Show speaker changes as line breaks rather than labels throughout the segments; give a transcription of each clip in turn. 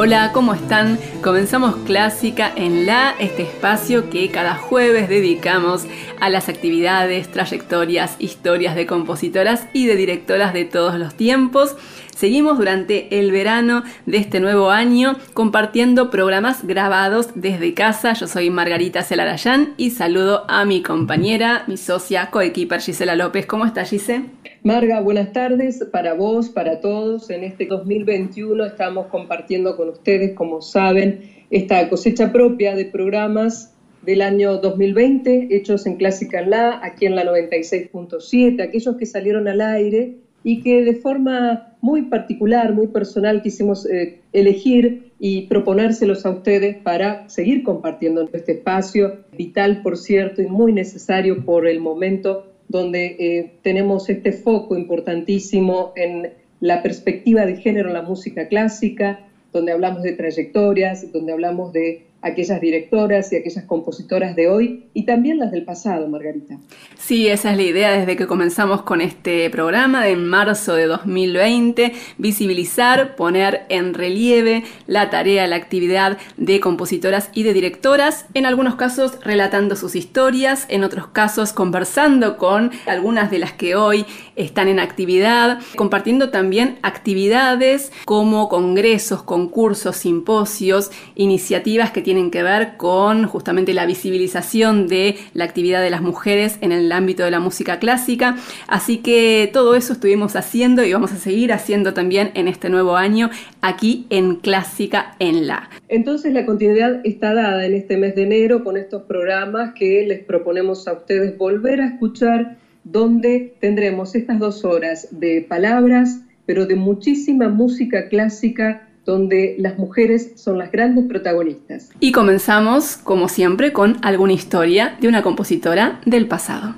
Hola, ¿cómo están? Comenzamos Clásica en La, este espacio que cada jueves dedicamos a las actividades, trayectorias, historias de compositoras y de directoras de todos los tiempos. Seguimos durante el verano de este nuevo año compartiendo programas grabados desde casa. Yo soy Margarita Celarayán y saludo a mi compañera, mi socia, coequiper Gisela López. ¿Cómo está Gisela?
Marga, buenas tardes para vos, para todos. En este 2021 estamos compartiendo con ustedes, como saben, esta cosecha propia de programas del año 2020, hechos en Clásica La, aquí en la 96.7, aquellos que salieron al aire y que de forma muy particular, muy personal quisimos eh, elegir y proponérselos a ustedes para seguir compartiendo este espacio, vital por cierto y muy necesario por el momento donde eh, tenemos este foco importantísimo en la perspectiva de género en la música clásica, donde hablamos de trayectorias, donde hablamos de aquellas directoras y aquellas compositoras de hoy y también las del pasado, Margarita.
Sí, esa es la idea desde que comenzamos con este programa en marzo de 2020, visibilizar, poner en relieve la tarea, la actividad de compositoras y de directoras, en algunos casos relatando sus historias, en otros casos conversando con algunas de las que hoy están en actividad, compartiendo también actividades como congresos, concursos, simposios, iniciativas que tienen que ver con justamente la visibilización de la actividad de las mujeres en el ámbito de la música clásica. Así que todo eso estuvimos haciendo y vamos a seguir haciendo también en este nuevo año aquí en Clásica en la.
Entonces la continuidad está dada en este mes de enero con estos programas que les proponemos a ustedes volver a escuchar donde tendremos estas dos horas de palabras, pero de muchísima música clásica donde las mujeres son las grandes protagonistas.
Y comenzamos, como siempre, con alguna historia de una compositora del pasado.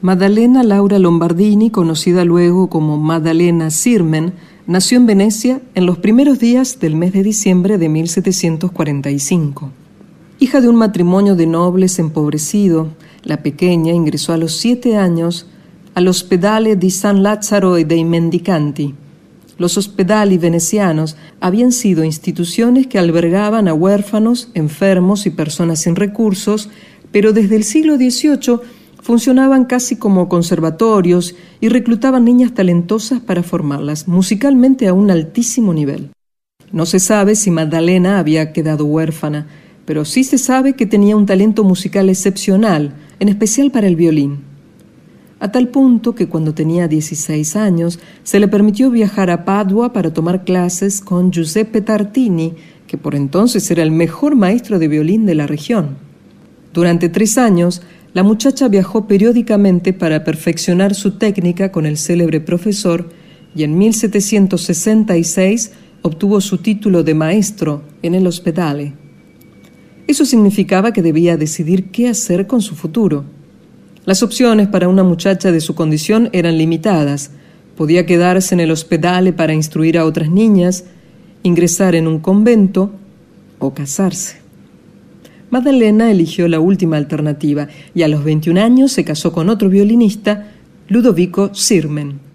Maddalena Laura Lombardini, conocida luego como Maddalena Sirmen, nació en Venecia en los primeros días del mes de diciembre de 1745. Hija de un matrimonio de nobles empobrecido, la pequeña ingresó a los siete años al Ospedale di San Lazzaro e dei Mendicanti. Los hospedali venecianos habían sido instituciones que albergaban a huérfanos, enfermos y personas sin recursos, pero desde el siglo XVIII funcionaban casi como conservatorios y reclutaban niñas talentosas para formarlas musicalmente a un altísimo nivel. No se sabe si Magdalena había quedado huérfana, pero sí se sabe que tenía un talento musical excepcional, en especial para el violín. A tal punto que cuando tenía 16 años se le permitió viajar a Padua para tomar clases con Giuseppe Tartini, que por entonces era el mejor maestro de violín de la región. Durante tres años la muchacha viajó periódicamente para perfeccionar su técnica con el célebre profesor y en 1766 obtuvo su título de maestro en el hospedale. Eso significaba que debía decidir qué hacer con su futuro. Las opciones para una muchacha de su condición eran limitadas. Podía quedarse en el hospedale para instruir a otras niñas, ingresar en un convento o casarse. Maddalena eligió la última alternativa y a los 21 años se casó con otro violinista, Ludovico Sirmen.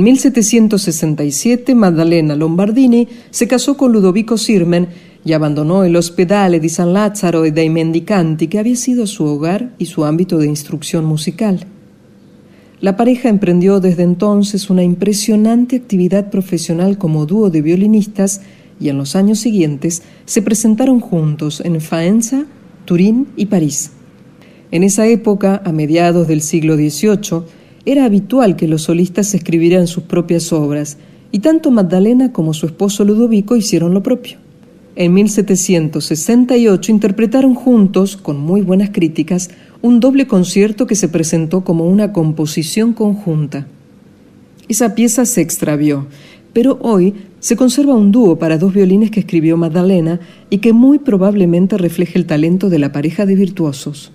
En 1767 Maddalena Lombardini se casó con Ludovico Sirmen y abandonó el Hospedale di San Lázaro e dei Mendicanti, que había sido su hogar y su ámbito de instrucción musical. La pareja emprendió desde entonces una impresionante actividad profesional como dúo de violinistas y en los años siguientes se presentaron juntos en Faenza, Turín y París. En esa época, a mediados del siglo XVIII, era habitual que los solistas escribieran sus propias obras, y tanto Magdalena como su esposo Ludovico hicieron lo propio. En 1768 interpretaron juntos, con muy buenas críticas, un doble concierto que se presentó como una composición conjunta. Esa pieza se extravió, pero hoy se conserva un dúo para dos violines que escribió Magdalena y que muy probablemente refleja el talento de la pareja de virtuosos.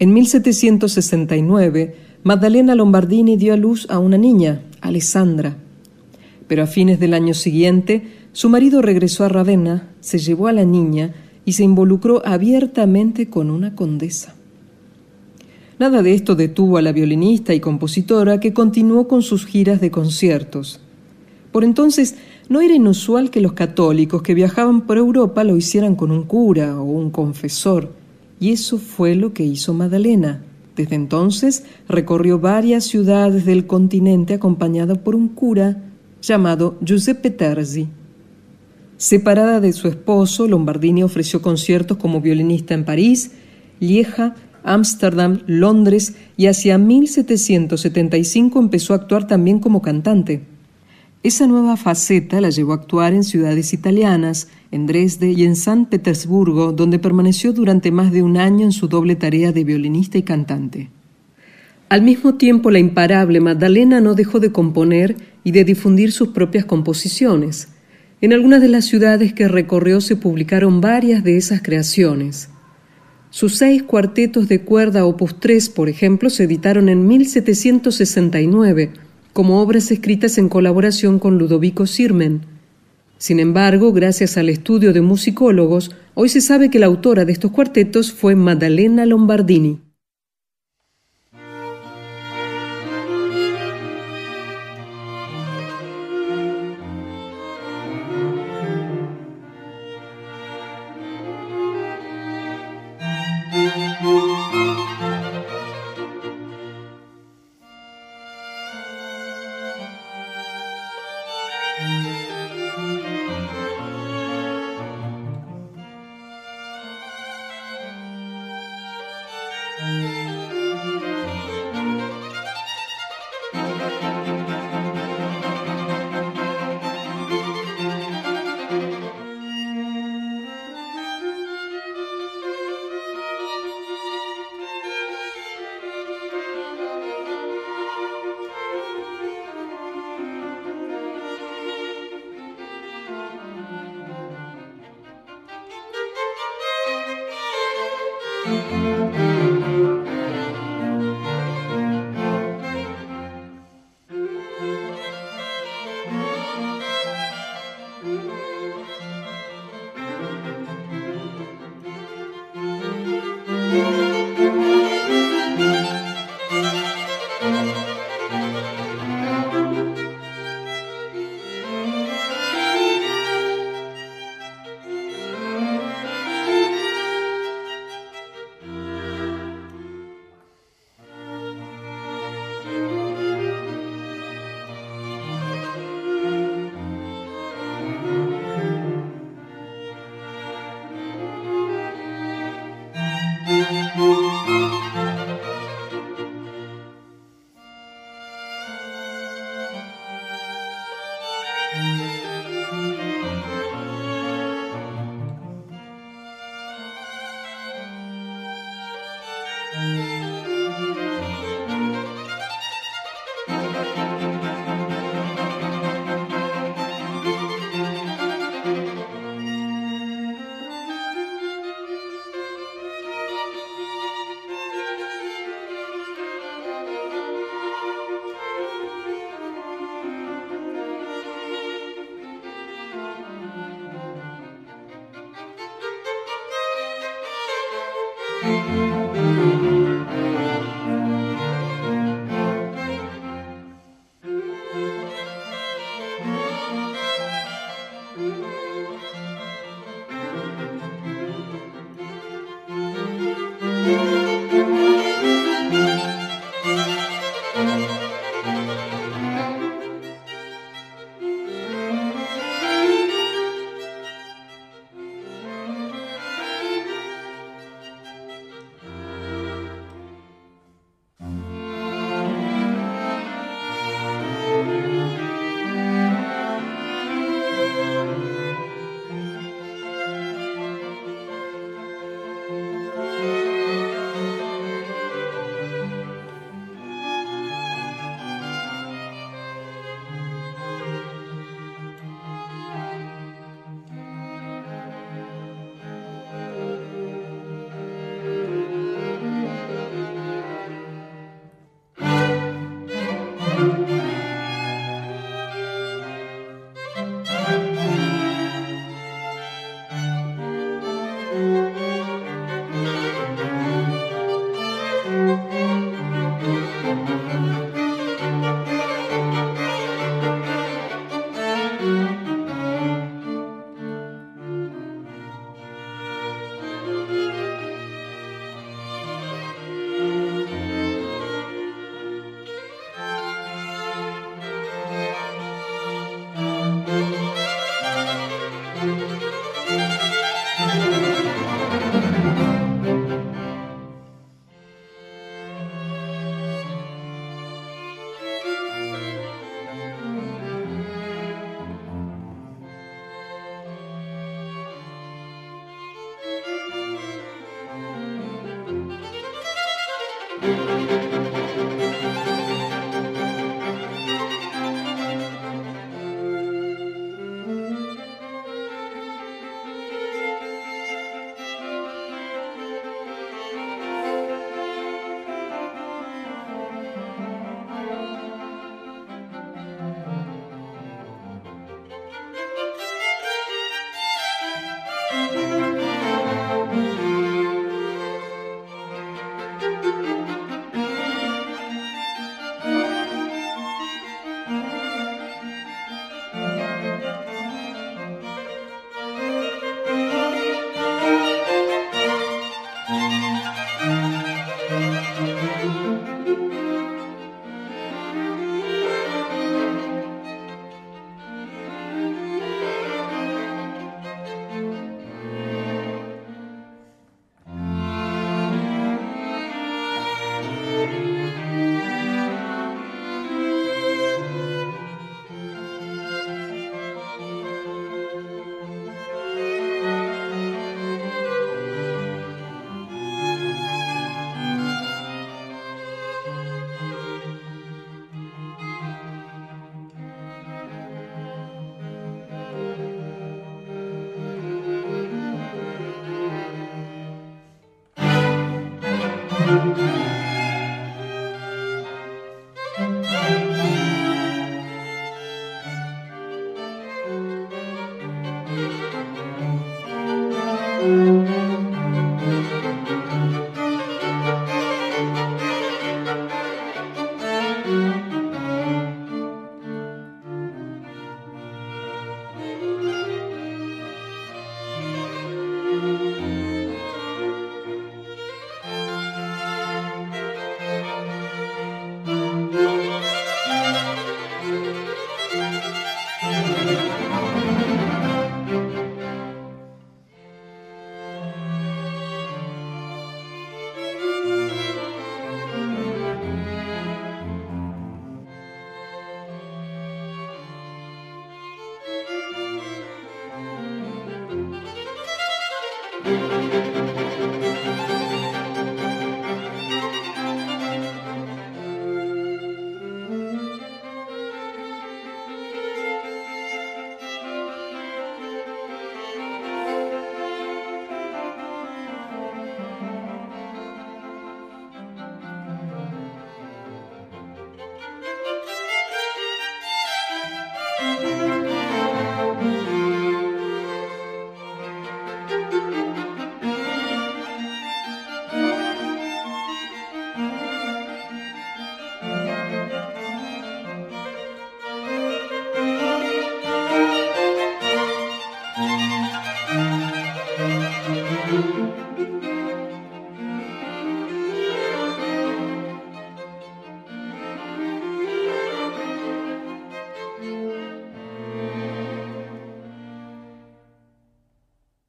En 1769, Maddalena Lombardini dio a luz a una niña, Alessandra. Pero a fines del año siguiente, su marido regresó a Ravenna, se llevó a la niña y se involucró abiertamente con una condesa. Nada de esto detuvo a la violinista y compositora que continuó con sus giras de conciertos. Por entonces no era inusual que los católicos que viajaban por Europa lo hicieran con un cura o un confesor, y eso fue lo que hizo Madalena. Desde entonces recorrió varias ciudades del continente acompañada por un cura llamado Giuseppe Terzi. Separada de su esposo, Lombardini ofreció conciertos como violinista en París, Lieja, Ámsterdam, Londres y hacia 1775 empezó a actuar también como cantante. Esa nueva faceta la llevó a actuar en ciudades italianas, en Dresde y en San Petersburgo, donde permaneció durante más de un año en su doble tarea de violinista y cantante. Al mismo tiempo, la imparable Magdalena no dejó de componer y de difundir sus propias composiciones. En algunas de las ciudades que recorrió se publicaron varias de esas creaciones. Sus seis cuartetos de cuerda opus 3, por ejemplo, se editaron en 1769 como obras escritas en colaboración con Ludovico Sirmen. Sin embargo, gracias al estudio de musicólogos, hoy se sabe que la autora de estos cuartetos fue Maddalena Lombardini.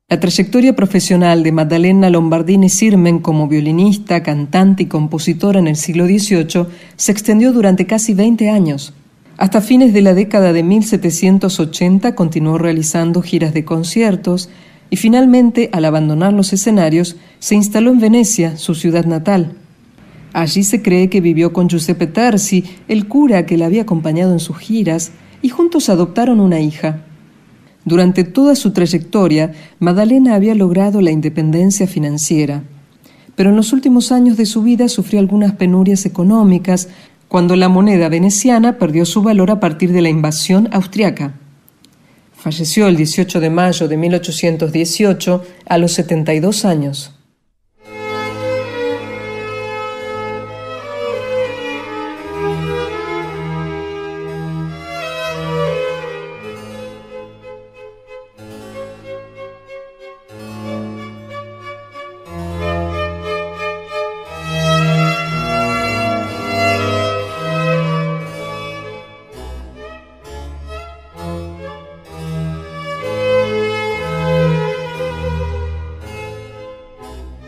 La trayectoria profesional de Maddalena Lombardini Sirmen como violinista, cantante y compositora en el siglo XVIII se extendió durante casi 20 años. Hasta fines de la década de 1780 continuó realizando giras de conciertos y finalmente, al abandonar los escenarios, se instaló en Venecia, su ciudad natal. Allí se cree que vivió con Giuseppe Terzi, el cura que la había acompañado en sus giras, y juntos adoptaron una hija. Durante toda su trayectoria, Madalena había logrado la independencia financiera, pero en los últimos años de su vida sufrió algunas penurias económicas cuando la moneda veneciana perdió su valor a partir de la invasión austriaca. Falleció el 18 de mayo de 1818 a los 72 años.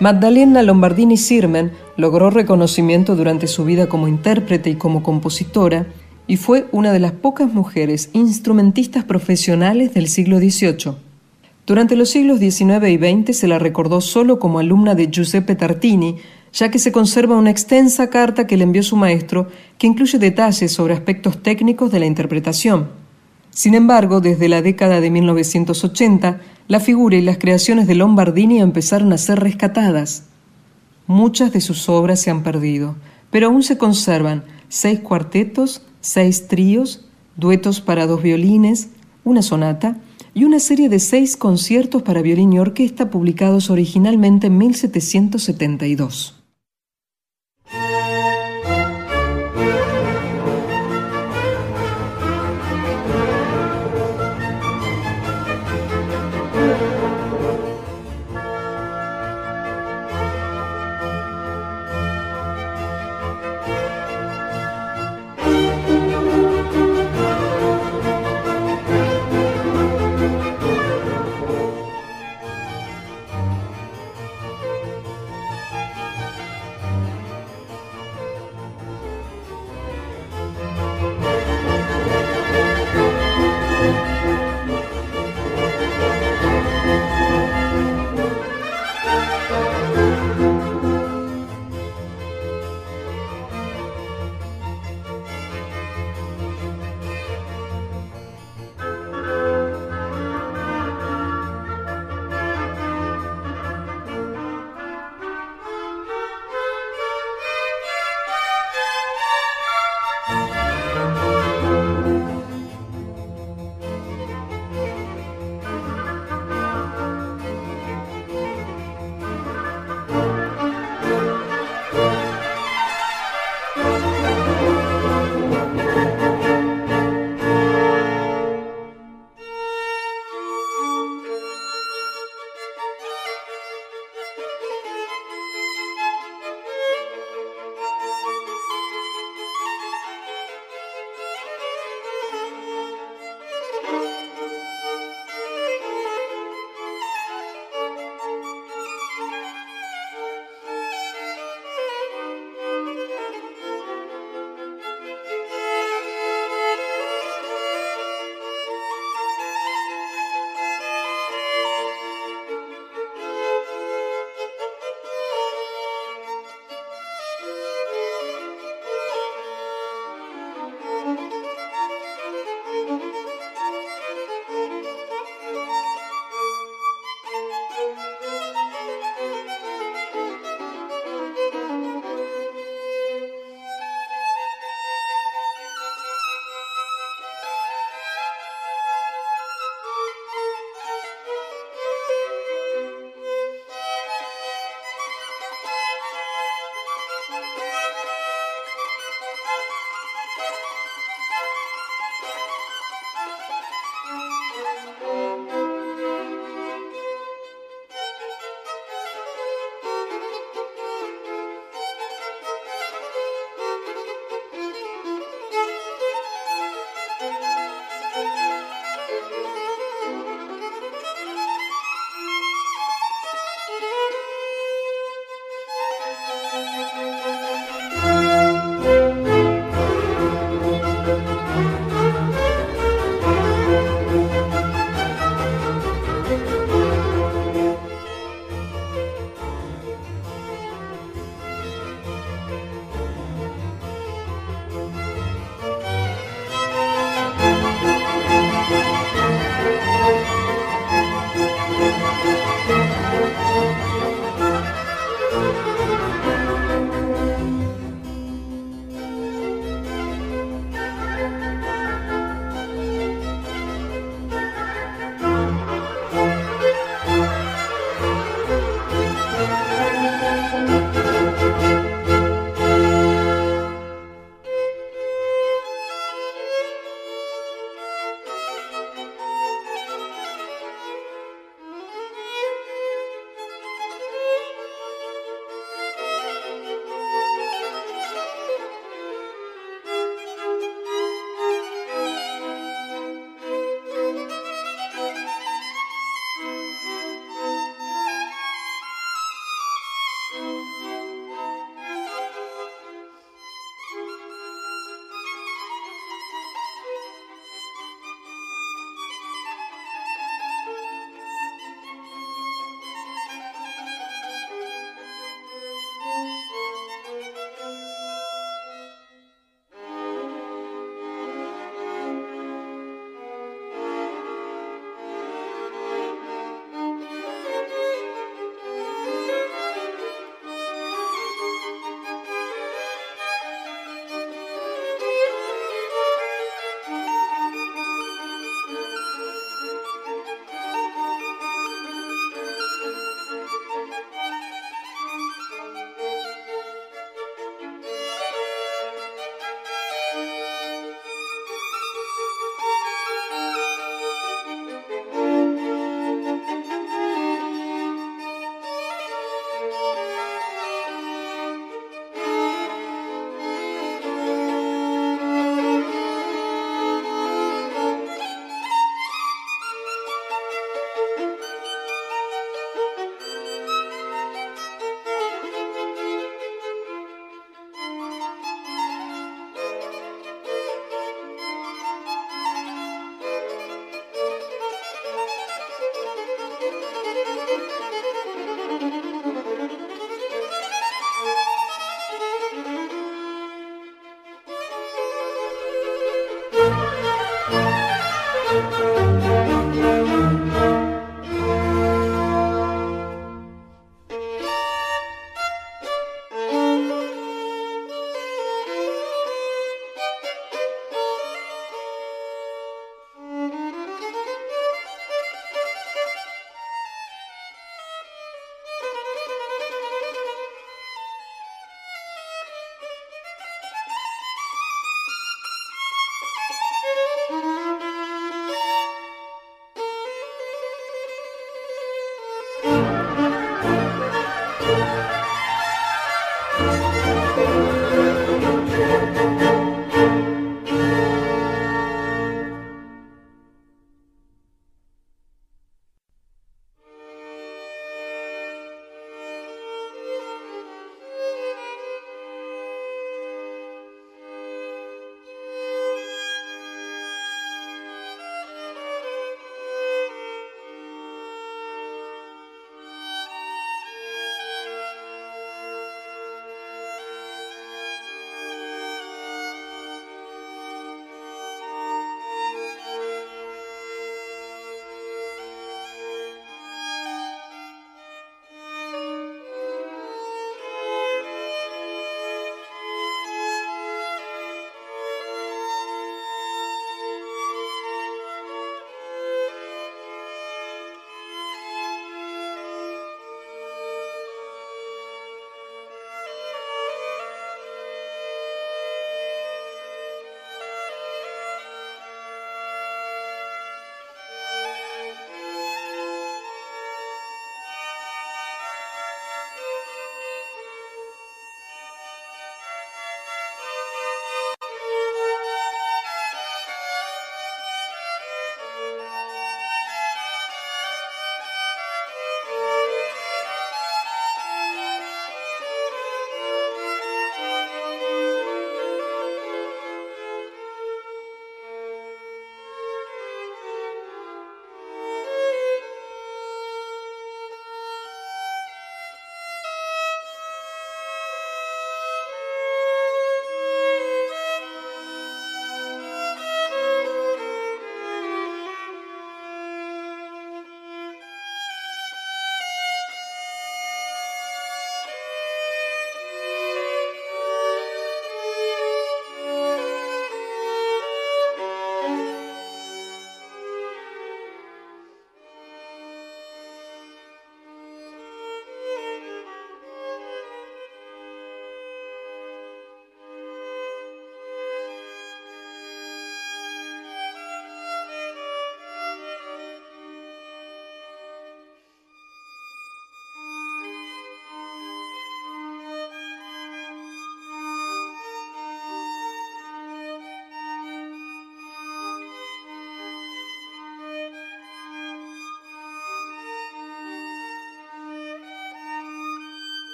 Magdalena Lombardini Sirmen logró reconocimiento durante su vida como intérprete y como compositora y fue una de las pocas mujeres instrumentistas profesionales del siglo XVIII. Durante los siglos XIX y XX se la recordó solo como alumna de Giuseppe Tartini, ya que se conserva una extensa carta que le envió su maestro que incluye detalles sobre aspectos técnicos de la interpretación. Sin embargo, desde la década de 1980, la figura y las creaciones de Lombardini empezaron a ser rescatadas. Muchas de sus obras se han perdido, pero aún se conservan seis cuartetos, seis tríos, duetos para dos violines, una sonata y una serie de seis conciertos para violín y orquesta publicados originalmente en 1772.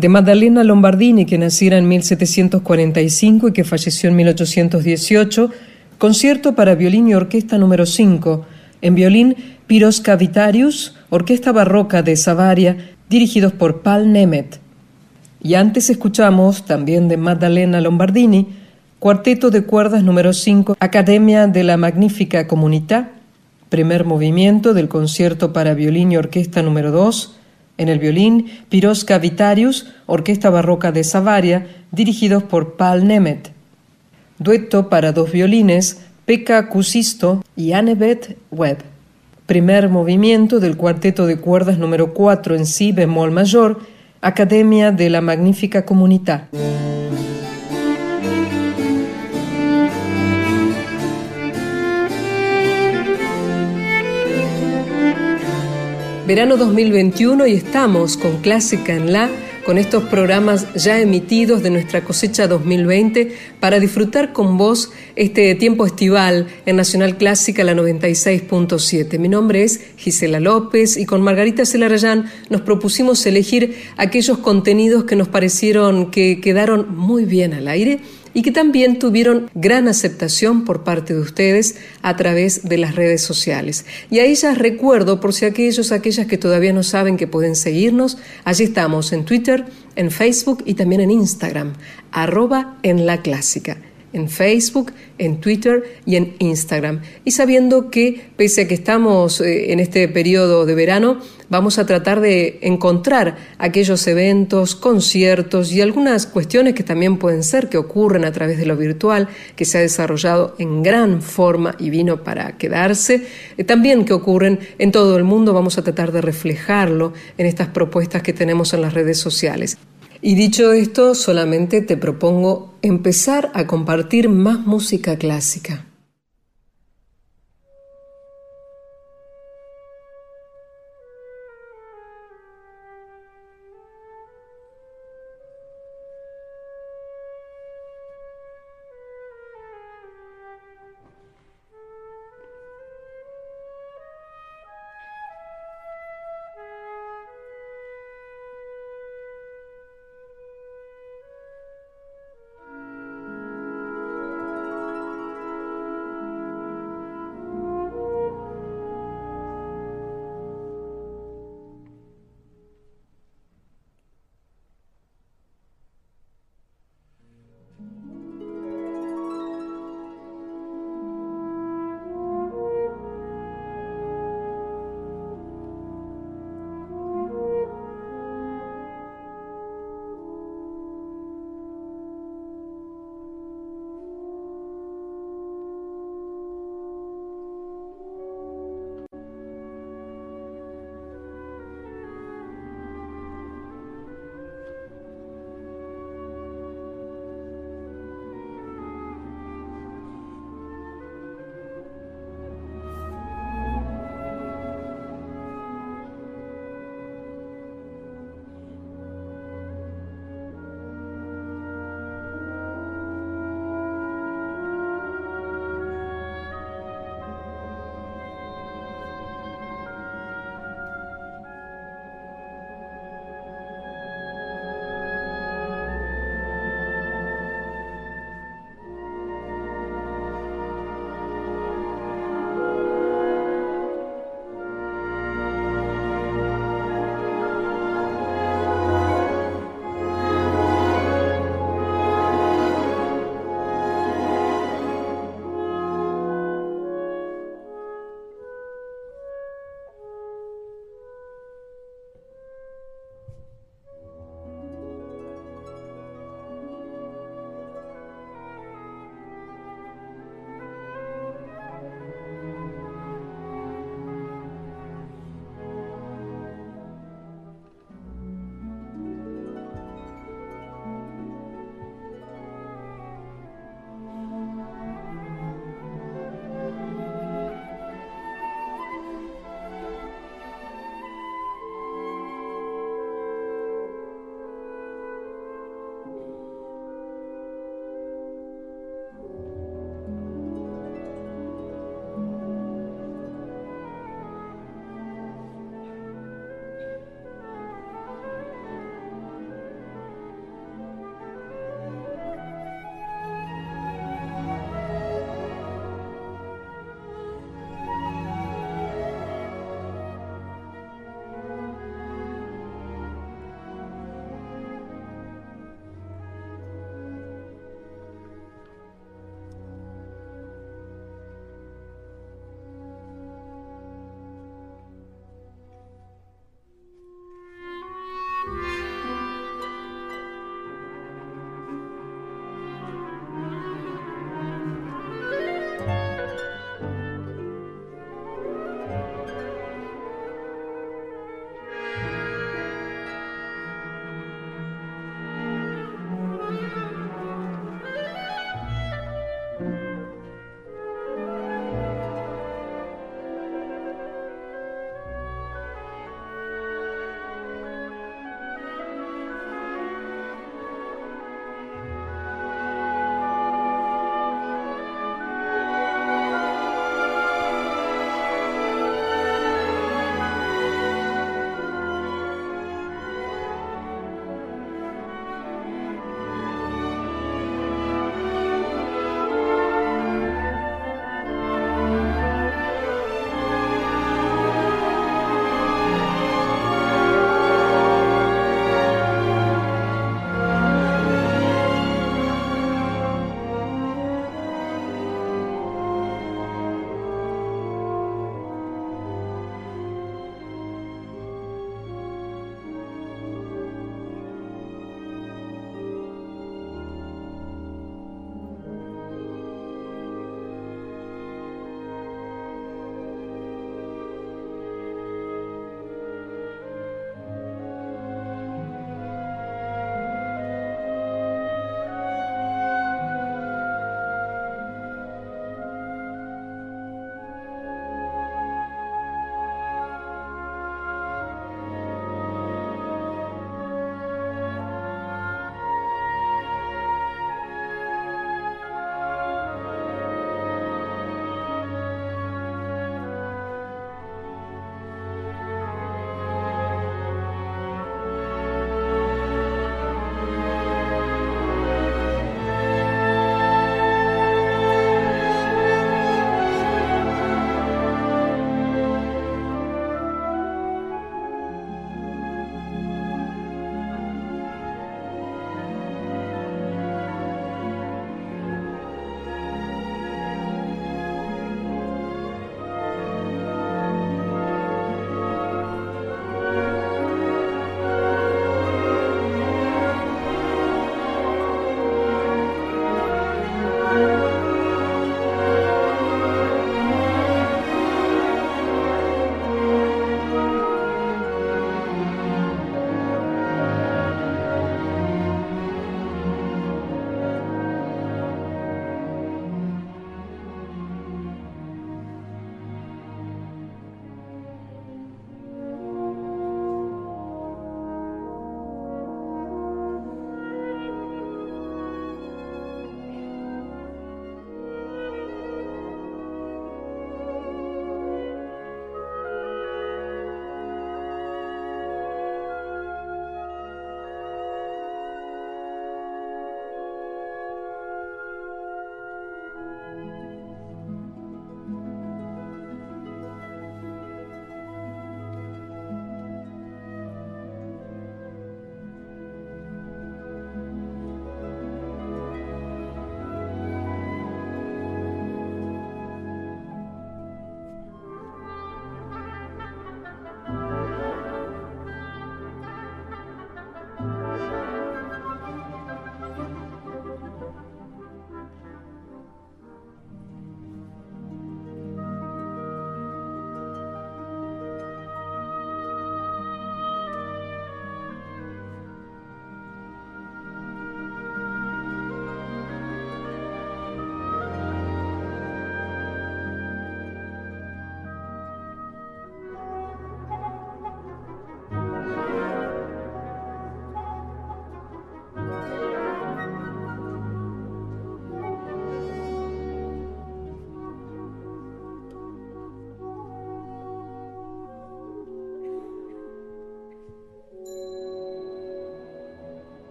De Maddalena Lombardini, que naciera en 1745 y que falleció en 1818, concierto para violín y orquesta número 5, en violín Piros Cavitarius, orquesta barroca de Savaria, dirigidos por Paul Nemeth. Y antes escuchamos, también de Maddalena Lombardini, cuarteto de cuerdas número 5, Academia de la Magnífica Comunità, primer movimiento del concierto para violín y orquesta número 2, en el violín, Pirosca Vitarius, Orquesta Barroca de Savaria, dirigidos por Paul Nemeth. Dueto para dos violines, Pekka Kusisto y Annabeth Webb. Primer movimiento del cuarteto de cuerdas número 4 en si bemol mayor, Academia de la Magnífica Comunidad. Verano 2021 y estamos con Clásica en La, con estos programas ya emitidos de nuestra cosecha 2020 para disfrutar con vos este tiempo estival en Nacional Clásica la 96.7. Mi nombre es Gisela López y con Margarita Celarayán nos propusimos elegir aquellos contenidos que nos parecieron que quedaron muy bien al aire y que también tuvieron gran aceptación por parte de ustedes a través de las redes sociales. Y a ellas recuerdo, por si aquellos, aquellas que todavía no saben que pueden seguirnos, allí estamos en Twitter, en Facebook y también en Instagram, arroba en la clásica en Facebook, en Twitter y en Instagram. Y sabiendo que, pese a que estamos eh, en este periodo de verano, vamos a tratar de encontrar aquellos eventos, conciertos y algunas cuestiones que también pueden ser que ocurren a través de lo virtual, que se ha desarrollado en gran forma y vino para quedarse, eh, también que ocurren en todo el mundo, vamos a tratar de reflejarlo en estas propuestas que tenemos en las redes sociales. Y dicho esto, solamente te propongo empezar a compartir más música clásica.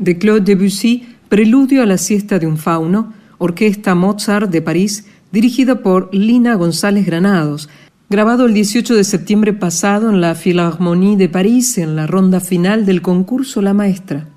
De Claude Debussy, Preludio a la siesta de un fauno, Orquesta Mozart de París, dirigida por Lina González Granados, grabado el 18 de septiembre pasado en la Philharmonie de París en la ronda final del concurso La Maestra.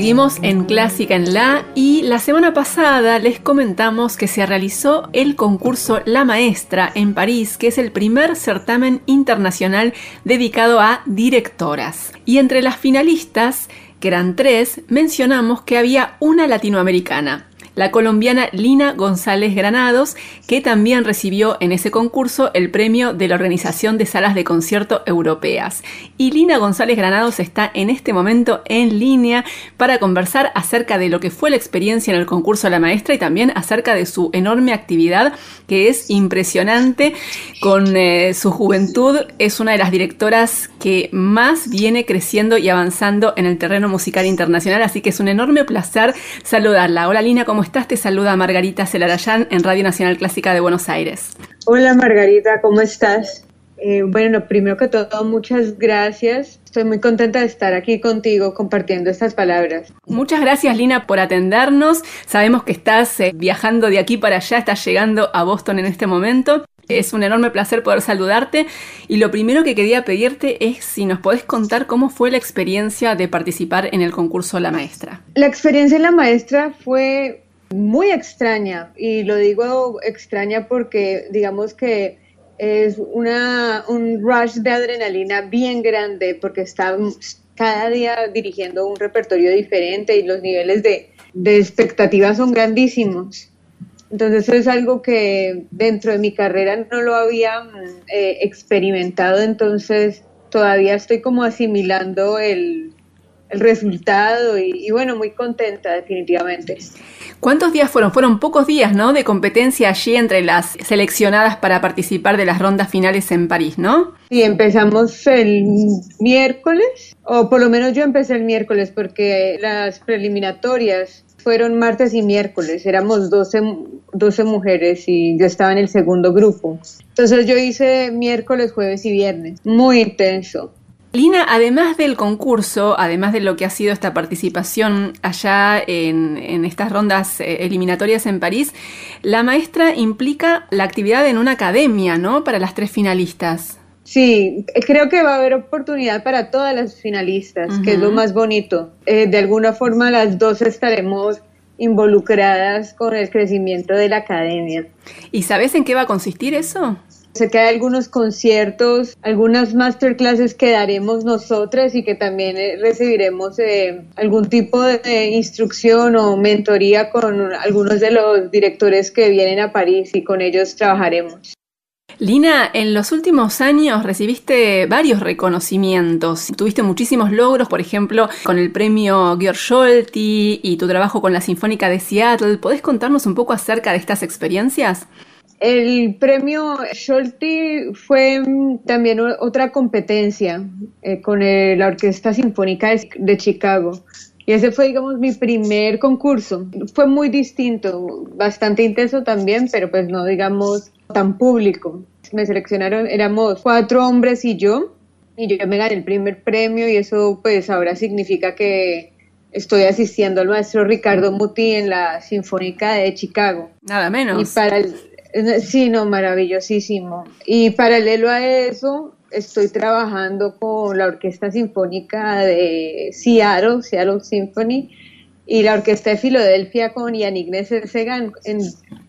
Seguimos en Clásica en La y la semana pasada les comentamos que se realizó el concurso La Maestra en París, que es el primer certamen internacional dedicado a directoras. Y entre las finalistas, que eran tres, mencionamos que había una latinoamericana, la colombiana Lina González Granados, que también recibió en ese concurso el premio de la Organización de Salas de Concierto Europeas. Y Lina González Granados está en este momento en línea para conversar acerca de lo que fue la experiencia en el concurso de la maestra y también acerca de su enorme actividad, que es impresionante. Con eh, su juventud es una de las directoras que más viene creciendo y avanzando en el terreno musical internacional, así que es un enorme placer saludarla. Hola Lina, ¿cómo estás? Te saluda Margarita Celarayán en Radio Nacional Clásica de Buenos Aires.
Hola Margarita, ¿cómo estás? Eh, bueno, primero que todo, muchas gracias. Estoy muy contenta de estar aquí contigo compartiendo estas palabras.
Muchas gracias, Lina, por atendernos. Sabemos que estás eh, viajando de aquí para allá, estás llegando a Boston en este momento. Es un enorme placer poder saludarte y lo primero que quería pedirte es si nos podés contar cómo fue la experiencia de participar en el concurso La Maestra.
La experiencia en La Maestra fue muy extraña y lo digo extraña porque digamos que es una, un rush de adrenalina bien grande porque está cada día dirigiendo un repertorio diferente y los niveles de, de expectativa son grandísimos. Entonces es algo que dentro de mi carrera no lo había eh, experimentado, entonces todavía estoy como asimilando el, el resultado y, bueno, muy contenta definitivamente.
¿Cuántos días fueron? Fueron pocos días, ¿no? De competencia allí entre las seleccionadas para participar de las rondas finales en París, ¿no?
Sí, empezamos el miércoles, o por lo menos yo empecé el miércoles porque las preliminatorias fueron martes y miércoles, éramos 12, 12 mujeres y yo estaba en el segundo grupo. Entonces yo hice miércoles, jueves y viernes, muy intenso.
Lina, además del concurso, además de lo que ha sido esta participación allá en, en, estas rondas eh, eliminatorias en París, la maestra implica la actividad en una academia, ¿no? Para las tres finalistas.
Sí, creo que va a haber oportunidad para todas las finalistas, que es lo más bonito. Eh, de alguna forma las dos estaremos involucradas con el crecimiento de la academia.
¿Y sabes en qué va a consistir eso?
Sé que hay algunos conciertos, algunas masterclasses que daremos nosotras y que también eh, recibiremos eh, algún tipo de instrucción o mentoría con algunos de los directores que vienen a París y con ellos trabajaremos.
Lina, en los últimos años recibiste varios reconocimientos. Tuviste muchísimos logros, por ejemplo, con el premio Georg Scholti y tu trabajo con la Sinfónica de Seattle. ¿Podés contarnos un poco acerca de estas experiencias?
El premio Scholti fue también otra competencia eh, con la Orquesta Sinfónica de Chicago. Y ese fue, digamos, mi primer concurso. Fue muy distinto, bastante intenso también, pero pues no, digamos, tan público. Me seleccionaron, éramos cuatro hombres y yo, y yo me gané el primer premio y eso pues ahora significa que estoy asistiendo al maestro Ricardo Muti en la Sinfónica de Chicago.
Nada menos.
Y para el, Sí, no, maravillosísimo. Y paralelo a eso, estoy trabajando con la Orquesta Sinfónica de Seattle, Seattle Symphony, y la Orquesta de Filadelfia con Yannick Segan.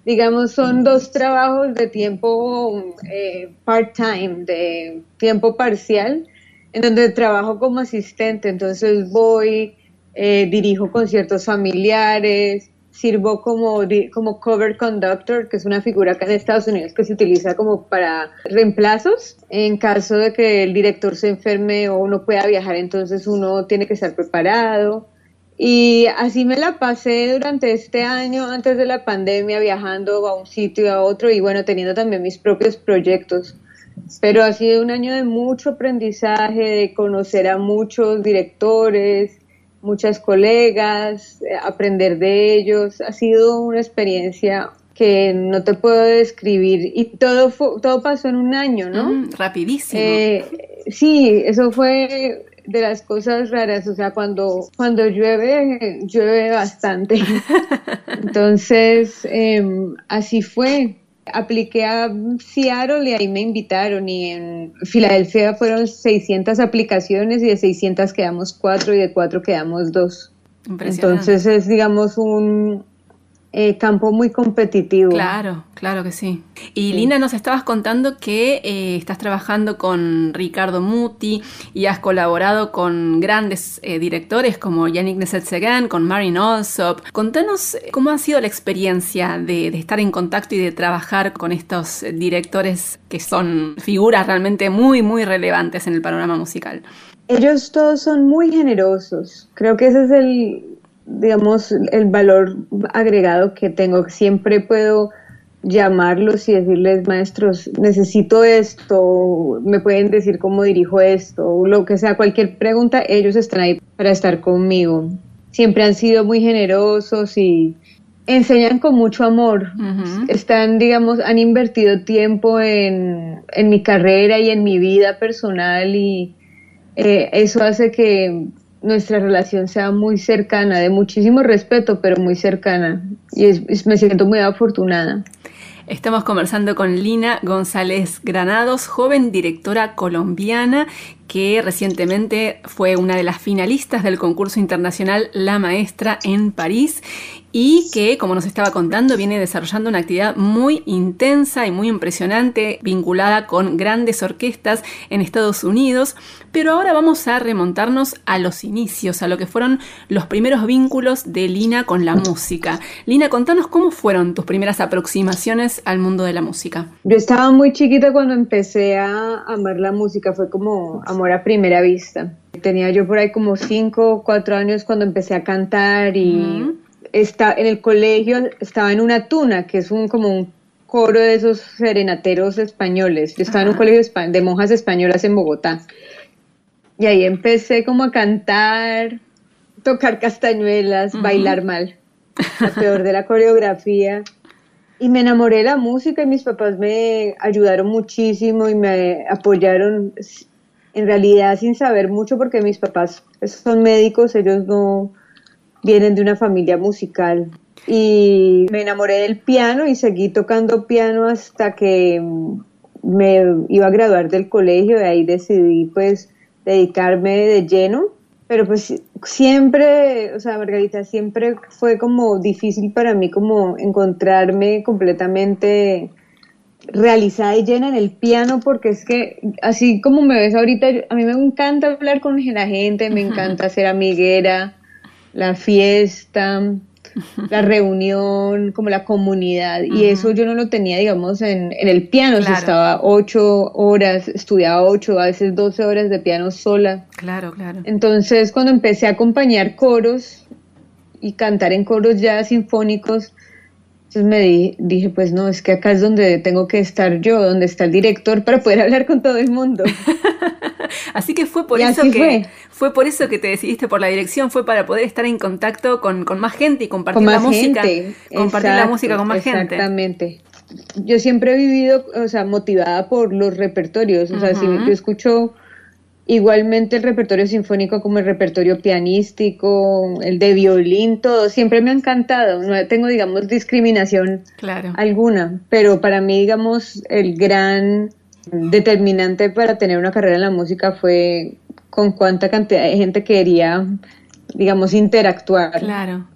digamos, son dos trabajos de tiempo eh, part-time, de tiempo parcial, en donde trabajo como asistente. Entonces voy, eh, dirijo conciertos familiares, sirvo como, como cover conductor, que es una figura acá en Estados Unidos que se utiliza como para reemplazos. En caso de que el director se enferme o no pueda viajar, entonces uno tiene que estar preparado. Y así me la pasé durante este año, antes de la pandemia, viajando a un sitio y a otro y bueno, teniendo también mis propios proyectos. Pero ha sido un año de mucho aprendizaje, de conocer a muchos directores, muchas colegas, eh, aprender de ellos. Ha sido una experiencia que no te puedo describir. Y todo, todo pasó en un año, ¿no?
Mm, rapidísimo.
Eh, sí, eso fue de las cosas raras, o sea, cuando, cuando llueve, llueve bastante. Entonces, em, así fue. Apliqué a Seattle y ahí me invitaron y en Filadelfia fueron 600 aplicaciones y de 600 quedamos cuatro y de cuatro quedamos dos. Entonces es, digamos, un, eh, campo muy competitivo.
Claro, claro que sí. Y Lina, nos estabas contando que eh, estás trabajando con Ricardo Muti y has colaborado con grandes eh, directores como Yannick Nesetsegan, con Marin Alsop. Contanos cómo ha sido la experiencia de, de, estar en contacto y de trabajar con estos directores que son figuras realmente muy, muy relevantes en el panorama musical.
Ellos todos son muy generosos. Creo que ese es el, digamos, el valor agregado que tengo. Siempre puedo llamarlos y decirles, maestros, necesito esto, me pueden decir cómo dirijo esto, lo que sea, cualquier pregunta, ellos están ahí para estar conmigo. Siempre han sido muy generosos y enseñan con mucho amor. Están, digamos, han invertido tiempo en, en, mi carrera y en mi vida personal y eh, eso hace que nuestra relación sea muy cercana, de muchísimo respeto, pero muy cercana. Y me siento muy afortunada.
Estamos conversando con Lina González Granados, joven directora colombiana que recientemente fue una de las finalistas del concurso internacional La Maestra en París y que, como nos estaba contando, viene desarrollando una actividad muy intensa y muy impresionante vinculada con grandes orquestas en Estados Unidos. Pero ahora vamos a remontarnos a los inicios, a lo que fueron los primeros vínculos de Lina con la música. Lina, contanos cómo fueron tus primeras aproximaciones al mundo de la música.
Yo estaba muy chiquita cuando empecé a amar la música, fue como a primera vista. Tenía yo por ahí como cinco o cuatro años cuando empecé a cantar y está, en el colegio estaba en una tuna, que es un como un coro de esos serenateros españoles. Yo estaba en un colegio de monjas españolas en Bogotá. Y ahí empecé como a cantar, tocar castañuelas, bailar mal, lo peor de la coreografía. Y me enamoré de la música y mis papás me ayudaron muchísimo y me apoyaron en realidad sin saber mucho porque mis papás son médicos, ellos no, vienen de una familia musical. Y me enamoré del piano y seguí tocando piano hasta que me iba a graduar del colegio. Y ahí decidí pues dedicarme de lleno. Pero pues siempre, o sea, Margarita, siempre fue como difícil para mí como encontrarme completamente realizada y llena en el piano porque es que así como me ves ahorita, a mí me encanta hablar con la gente, me encanta ser amiguera, la fiesta, la reunión, como la comunidad. Y eso yo no lo tenía, digamos, en, el piano. estaba ocho horas, estudiaba ocho, a veces doce horas de piano sola.
Claro, claro.
Entonces, cuando empecé a acompañar coros y cantar en coros ya sinfónicos, entonces me dije, pues no, es que acá es donde tengo que estar yo, donde está el director para poder hablar con todo el mundo.
así que fue por eso que fue. por eso que te decidiste por la dirección, fue para poder estar en contacto con, más gente y compartir la música, compartir la música con más
gente. Exactamente. Yo siempre he vivido, o sea, motivada por los repertorios, o sea, si yo escucho Igualmente el repertorio sinfónico como el repertorio pianístico, el de violín, todo, siempre me ha encantado. No tengo, digamos, discriminación alguna, pero para mí, digamos, el gran determinante para tener una carrera en la música fue con cuánta cantidad de gente quería, digamos, interactuar.
Claro.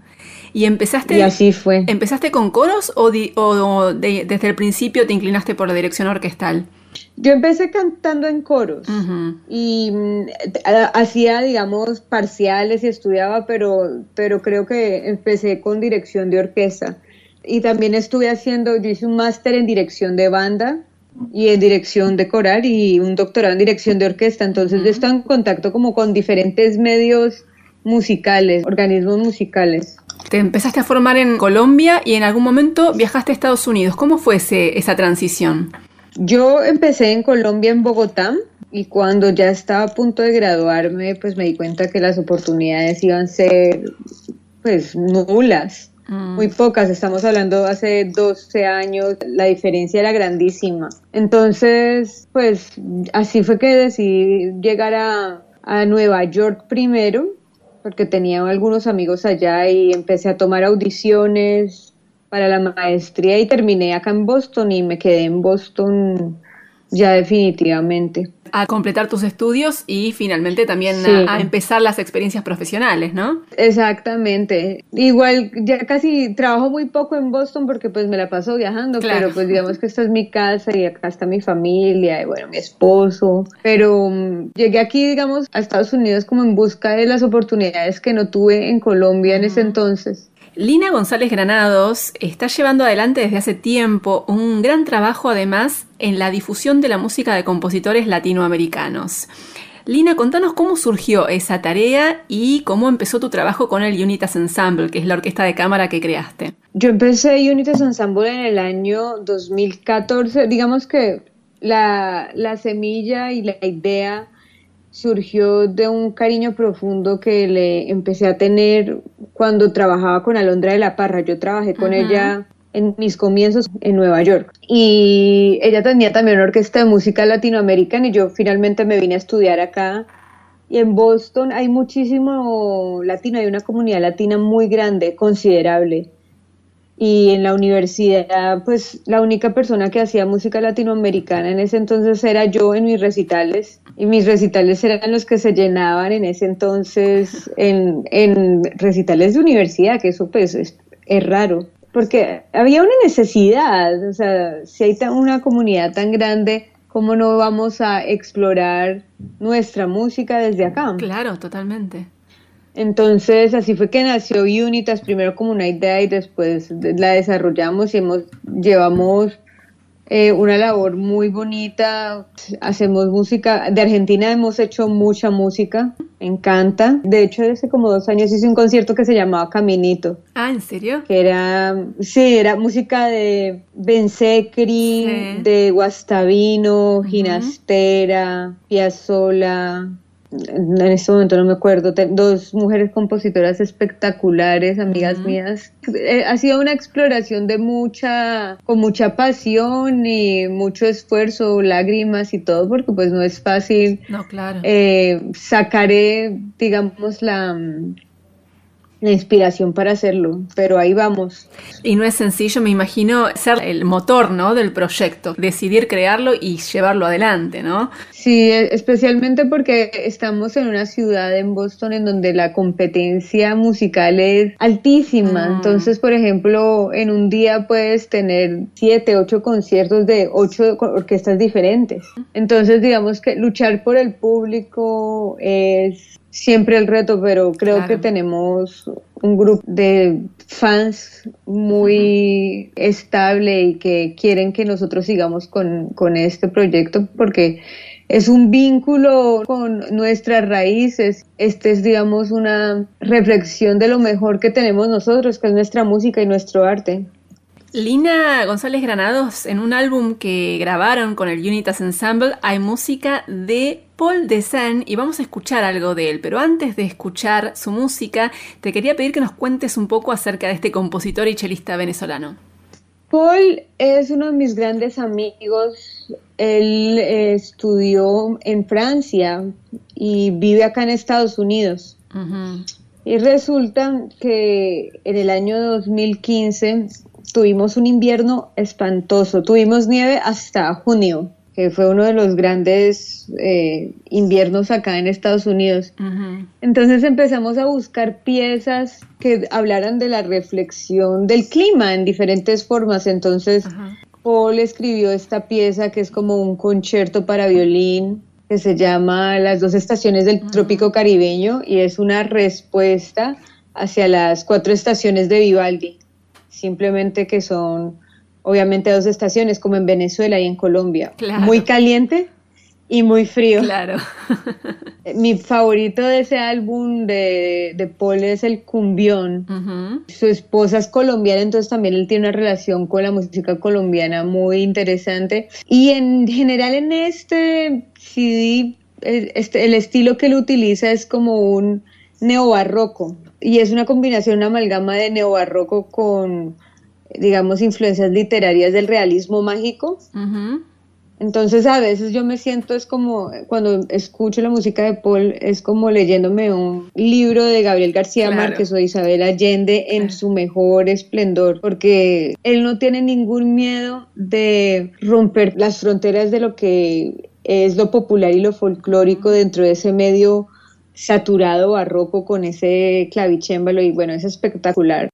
¿Y empezaste?
Y así fue.
¿Empezaste con coros o, o desde el principio te inclinaste por la dirección orquestal?
Yo empecé cantando en coros y mm, hacía, digamos, parciales y estudiaba, pero, pero creo que empecé con dirección de orquesta. Y también estuve haciendo, yo hice un máster en dirección de banda y en dirección de coral y un doctorado en dirección de orquesta. Entonces yo estaba en contacto como con diferentes medios musicales, organismos musicales.
Te empezaste a formar en Colombia y en algún momento viajaste a Estados Unidos. ¿Cómo fue esa transición?
Yo empecé en Colombia, en Bogotá, y cuando ya estaba a punto de graduarme, pues me di cuenta que las oportunidades iban a ser, pues, nulas. mm. muy pocas, estamos hablando hace 12 años, la diferencia era grandísima. Entonces, pues así fue que decidí llegar a, a Nueva York primero, porque tenía algunos amigos allá y empecé a tomar audiciones para la maestría y terminé acá en Boston y me quedé en Boston ya definitivamente.
A completar tus estudios y finalmente también a, empezar las experiencias profesionales, ¿no?
Exactamente. Igual ya casi trabajo muy poco en Boston porque pues me la paso viajando, pero pues digamos que esta es mi casa y acá está mi familia y bueno, mi esposo. Pero mm, llegué aquí, digamos, a Estados Unidos como en busca de las oportunidades que no tuve en Colombia en ese entonces.
Lina González Granados está llevando adelante desde hace tiempo un gran trabajo además en la difusión de la música de compositores latinoamericanos. Lina, contanos cómo surgió esa tarea y cómo empezó tu trabajo con el Unitas Ensemble, que es la orquesta de cámara que creaste.
Yo empecé Unitas Ensemble en el año 2014. Digamos que la, la semilla y la idea surgió de un cariño profundo que le empecé a tener cuando trabajaba con Alondra de la Parra. Yo trabajé con ella en mis comienzos en Nueva York. Y ella tenía también una orquesta de música latinoamericana y yo finalmente me vine a estudiar acá. Y en Boston hay muchísimo latino, hay una comunidad latina muy grande, considerable y en la universidad pues la única persona que hacía música latinoamericana en ese entonces era yo en mis recitales y mis recitales eran los que se llenaban en ese entonces en, en recitales de universidad que eso pues es, raro porque había una necesidad o sea si hay una comunidad tan grande ¿cómo no vamos a explorar nuestra música desde acá?
Claro, totalmente.
Entonces, así fue que nació Unitas, primero como una idea y después la desarrollamos y hemos, llevamos eh, una labor muy bonita. Hacemos música, de Argentina hemos hecho mucha música, me encanta. De hecho, hace como dos años hice un concierto que se llamaba Caminito.
Ah, ¿en serio?
Que era, sí, era música de Ben de Guastavino, Ginastera, Piazzolla, en este momento no me acuerdo, dos mujeres compositoras espectaculares, amigas mías. Eh, ha sido una exploración de mucha, con mucha pasión y mucho esfuerzo, lágrimas y todo, porque pues no es fácil.
No, claro.
Eh, sacaré, digamos, la, la inspiración para hacerlo, pero ahí vamos.
Y no es sencillo, me imagino, ser el motor, ¿no? Del proyecto, decidir crearlo y llevarlo adelante, ¿no?
Sí, e, especialmente porque estamos en una ciudad en Boston en donde la competencia musical es altísima. Mm. Entonces, por ejemplo, en un día puedes tener siete, ocho conciertos de ocho orquestas diferentes. Entonces, digamos que luchar por el público es siempre el reto, pero creo que tenemos un grupo de fans muy estable y que quieren que nosotros sigamos con, con este proyecto porque es un vínculo con nuestras raíces. Este es, digamos, una reflexión de lo mejor que tenemos nosotros, que es nuestra música y nuestro arte.
Lina González Granados, en un álbum que grabaron con el Unitas Ensemble, hay música de Paul Desain y vamos a escuchar algo de él. Pero antes de escuchar su música, te quería pedir que nos cuentes un poco acerca de este compositor y chelista venezolano.
Paul es uno de mis grandes amigos. Él estudió en Francia y vive acá en Estados Unidos. Y resulta que en el año 2015 tuvimos un invierno espantoso, tuvimos nieve hasta junio, que fue uno de los grandes eh, inviernos acá en Estados Unidos. Entonces empezamos a buscar piezas que hablaran de la reflexión del clima en diferentes formas. Entonces Paul escribió esta pieza que es como un concierto para violín que se llama Las dos estaciones del trópico caribeño y es una respuesta hacia las cuatro estaciones de Vivaldi simplemente que son obviamente dos estaciones como en Venezuela y en Colombia, muy caliente y muy frío.
Claro.
Mi favorito de ese álbum de, de Paul es el cumbión. Su esposa es colombiana, entonces también él tiene una relación con la música colombiana muy interesante. Y en general en este CD, este, el estilo que él utiliza es como un neobarroco y es una combinación, una amalgama de neobarroco con, digamos, influencias literarias del realismo mágico. Entonces a veces yo me siento, es como cuando escucho la música de Paul, es como leyéndome un libro de Gabriel García Márquez o Isabel Allende en su mejor esplendor, porque él no tiene ningún miedo de romper las fronteras de lo que es lo popular y lo folclórico dentro de ese medio saturado barroco con ese clavicémbalo y bueno, es espectacular.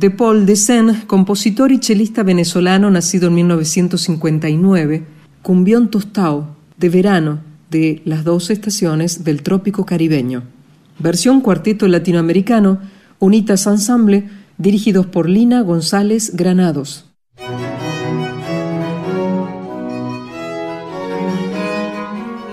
De Paul Desen, compositor y chelista venezolano nacido en 1959, Cumbión Tostao, de verano, de las dos estaciones del trópico caribeño. Versión cuarteto latinoamericano, Unitas Ensemble, dirigidos por Lina González Granados.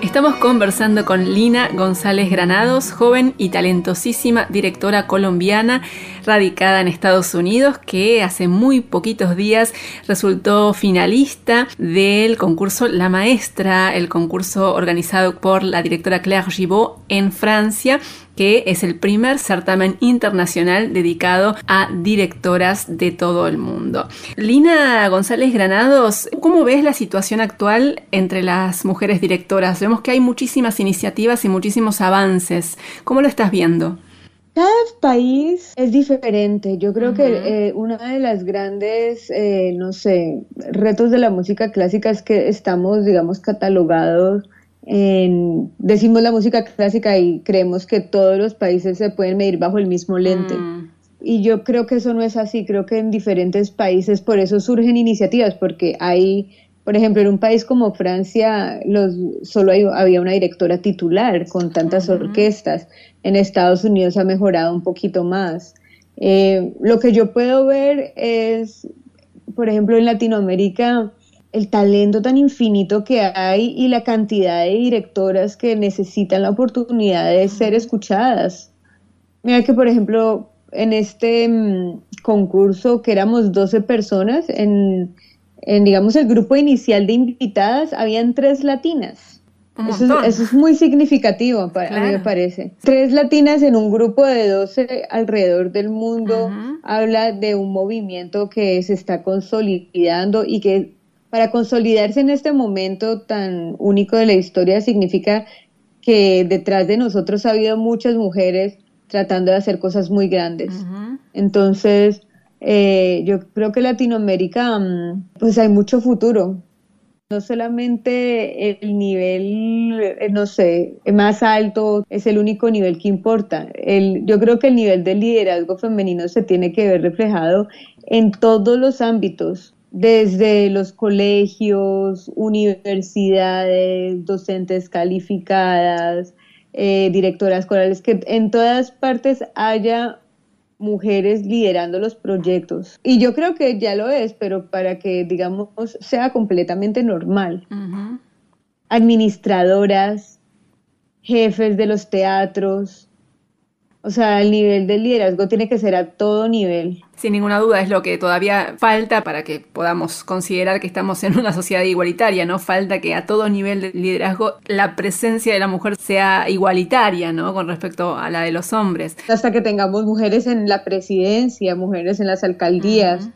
Estamos conversando con Lina González Granados, joven y talentosísima directora colombiana radicada en Estados Unidos, que hace muy poquitos días resultó finalista del concurso La Maestra, el concurso organizado por la directora Claire Gibault en Francia que es el primer certamen internacional dedicado a directoras de todo el mundo. Lina González Granados, ¿cómo ves la situación actual entre las mujeres directoras? Vemos que hay muchísimas iniciativas y muchísimos avances. ¿Cómo lo estás viendo?
Cada país es diferente. Yo creo que eh, una de las grandes, eh, no sé, retos de la música clásica es que estamos, digamos, catalogados decimos la música clásica y creemos que todos los países se pueden medir bajo el mismo lente. Mm. Y yo creo que eso no es así, creo que en diferentes países por eso surgen iniciativas, porque hay, por ejemplo, en un país como Francia los, solo había una directora titular con tantas orquestas, en Estados Unidos ha mejorado un poquito más. Eh, lo que yo puedo ver es, por ejemplo, en Latinoamérica, el talento tan infinito que hay y la cantidad de directoras que necesitan la oportunidad de ser escuchadas. Mira que, por ejemplo, en este mm, concurso que éramos 12 personas, en, digamos el grupo inicial de invitadas, habían tres latinas. Eso, es muy significativo, para, a mí me parece. Tres latinas en un grupo de 12 alrededor del mundo habla de un movimiento que se está consolidando y que para consolidarse en este momento tan único de la historia significa que detrás de nosotros ha habido muchas mujeres tratando de hacer cosas muy grandes. Entonces, eh, yo creo que Latinoamérica, mm, pues hay mucho futuro. No solamente el nivel, eh, no sé, más alto es el único nivel que importa. El, yo creo que el nivel del liderazgo femenino se tiene que ver reflejado en todos los ámbitos, desde los colegios, universidades, docentes calificadas, eh, directoras corales, que en todas partes haya mujeres liderando los proyectos. Y yo creo que ya lo es, pero para que, digamos, sea completamente normal. Administradoras, jefes de los teatros, o sea, el nivel del liderazgo tiene que ser a todo nivel.
Sin ninguna duda es lo que todavía falta para que podamos considerar que estamos en una sociedad igualitaria, ¿no? Falta que a todo nivel de liderazgo la presencia de la mujer sea igualitaria, ¿no? Con respecto a la de los hombres.
Hasta que tengamos mujeres en la presidencia, mujeres en las alcaldías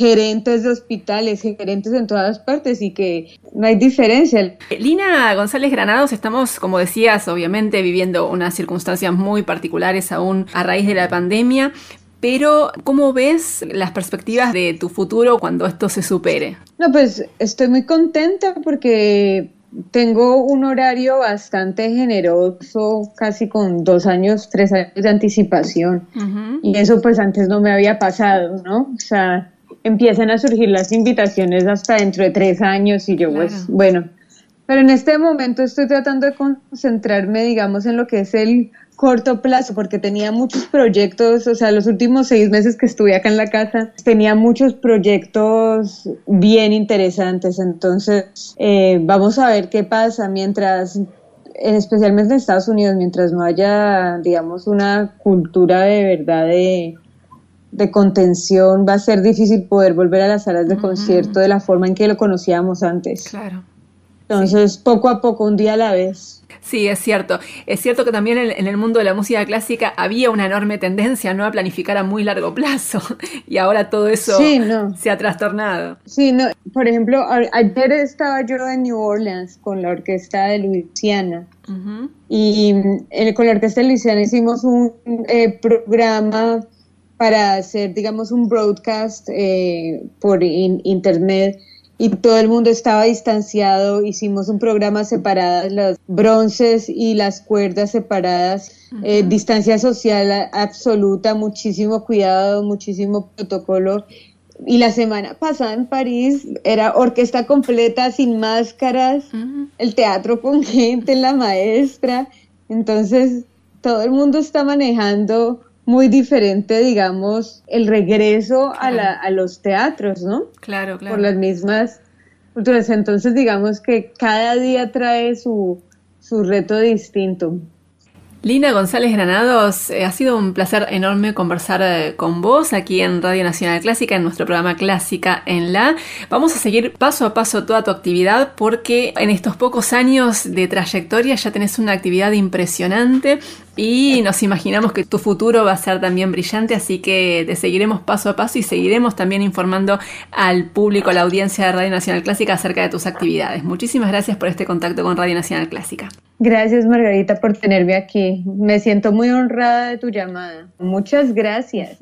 gerentes de hospitales, gerentes en todas partes y que no hay diferencia.
Lina González Granados, estamos, como decías, obviamente viviendo unas circunstancias muy particulares aún a raíz de la pandemia, pero ¿cómo ves las perspectivas de tu futuro cuando esto se supere?
No, pues estoy muy contenta porque tengo un horario bastante generoso, casi con dos años, tres años de anticipación. Y eso pues antes no me había pasado, ¿no? O sea, empiezan a surgir las invitaciones hasta dentro de tres años y yo pues bueno, pero en este momento estoy tratando de concentrarme digamos en lo que es el corto plazo porque tenía muchos proyectos, o sea, los últimos seis meses que estuve acá en la casa tenía muchos proyectos bien interesantes, entonces eh, vamos a ver qué pasa mientras especialmente en Estados Unidos, mientras no haya, digamos, una cultura de verdad de, de contención, va a ser difícil poder volver a las salas de concierto de la forma en que lo conocíamos antes.
Claro.
Entonces, poco a poco, un día a la vez.
Sí, es cierto. Es cierto que también en, el mundo de la música clásica había una enorme tendencia ¿no? a planificar a muy largo plazo y ahora todo eso se ha trastornado.
Sí, no. por ejemplo, ayer estaba yo en New Orleans con la orquesta de Luisiana y eh, con la orquesta de Luisiana hicimos un eh, programa para hacer, digamos, un broadcast eh, por internet y todo el mundo estaba distanciado. Hicimos un programa separado, los bronces y las cuerdas separadas, eh, distancia social absoluta, muchísimo cuidado, muchísimo protocolo. Y la semana pasada en París era orquesta completa, sin máscaras, el teatro con gente, la maestra. Entonces, todo el mundo está manejando muy diferente, digamos, el regreso a, la, a, los teatros, ¿no?
Claro, claro.
Por las mismas culturas. Entonces, digamos que cada día trae su, su reto distinto.
Lina González Granados, eh, ha sido un placer enorme conversar eh, con vos aquí en Radio Nacional Clásica, en nuestro programa Clásica en la. Vamos a seguir paso a paso toda tu actividad porque en estos pocos años de trayectoria ya tenés una actividad impresionante y nos imaginamos que tu futuro va a ser también brillante, así que te seguiremos paso a paso y seguiremos también informando al público, a la audiencia de Radio Nacional Clásica acerca de tus actividades. Muchísimas gracias por este contacto con Radio Nacional Clásica.
Gracias Margarita por tenerme aquí. Me siento muy honrada de tu llamada. Muchas gracias.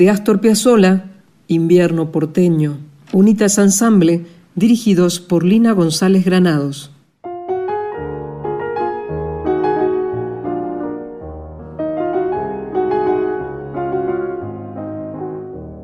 De Astor Piazzolla, Invierno porteño. Unitas Ensemble, dirigidos por Lina González Granados.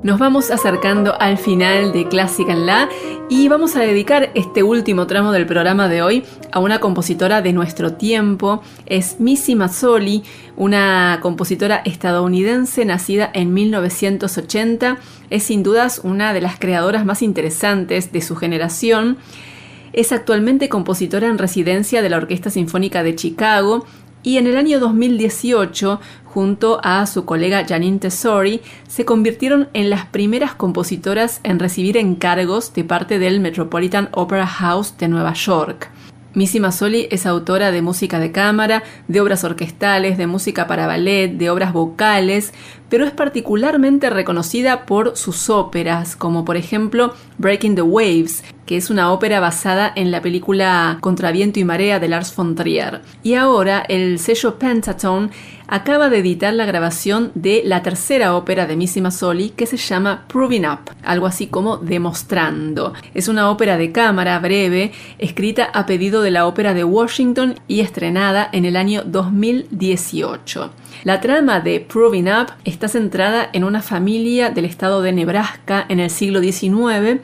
Nos vamos acercando al final de Clásica en La y vamos a dedicar este último tramo del programa de hoy a una compositora de nuestro tiempo. Es Missy Mazzoli, una compositora estadounidense nacida en 1980. Es sin dudas una de las creadoras más interesantes de su generación. Es actualmente compositora en residencia de la Orquesta Sinfónica de Chicago y en el año 2018 junto a su colega Janine Tesori, se convirtieron en las primeras compositoras en recibir encargos de parte del Metropolitan Opera House de Nueva York. Missy Mazzoli es autora de música de cámara, de obras orquestales, de música para ballet, de obras vocales, pero es particularmente reconocida por sus óperas, como por ejemplo Breaking the Waves, que es una ópera basada en la película Contraviento y Marea de Lars von Trier. Y ahora el sello Pentatone acaba de editar la grabación de la tercera ópera de Missy Mazzoli que se llama Proving Up, algo así como Demostrando. Es una ópera de cámara breve, escrita a pedido de la Ópera de Washington y estrenada en el año 2018. La trama de Proving Up está centrada en una familia del estado de Nebraska en el siglo XIX,